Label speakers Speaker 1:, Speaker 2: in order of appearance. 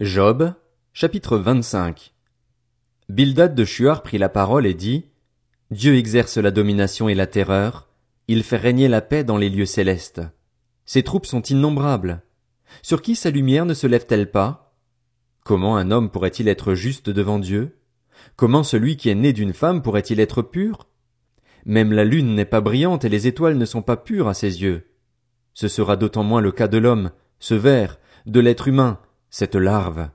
Speaker 1: Job, chapitre 25 Bildad de Shuar prit la parole et dit, Dieu exerce la domination et la terreur, il fait régner la paix dans les lieux célestes. Ses troupes sont innombrables. Sur qui sa lumière ne se lève-t-elle pas? Comment un homme pourrait-il être juste devant Dieu? Comment celui qui est né d'une femme pourrait-il être pur? Même la lune n'est pas brillante et les étoiles ne sont pas pures à ses yeux. Ce sera d'autant moins le cas de l'homme, ce ver, de l'être humain, cette larve.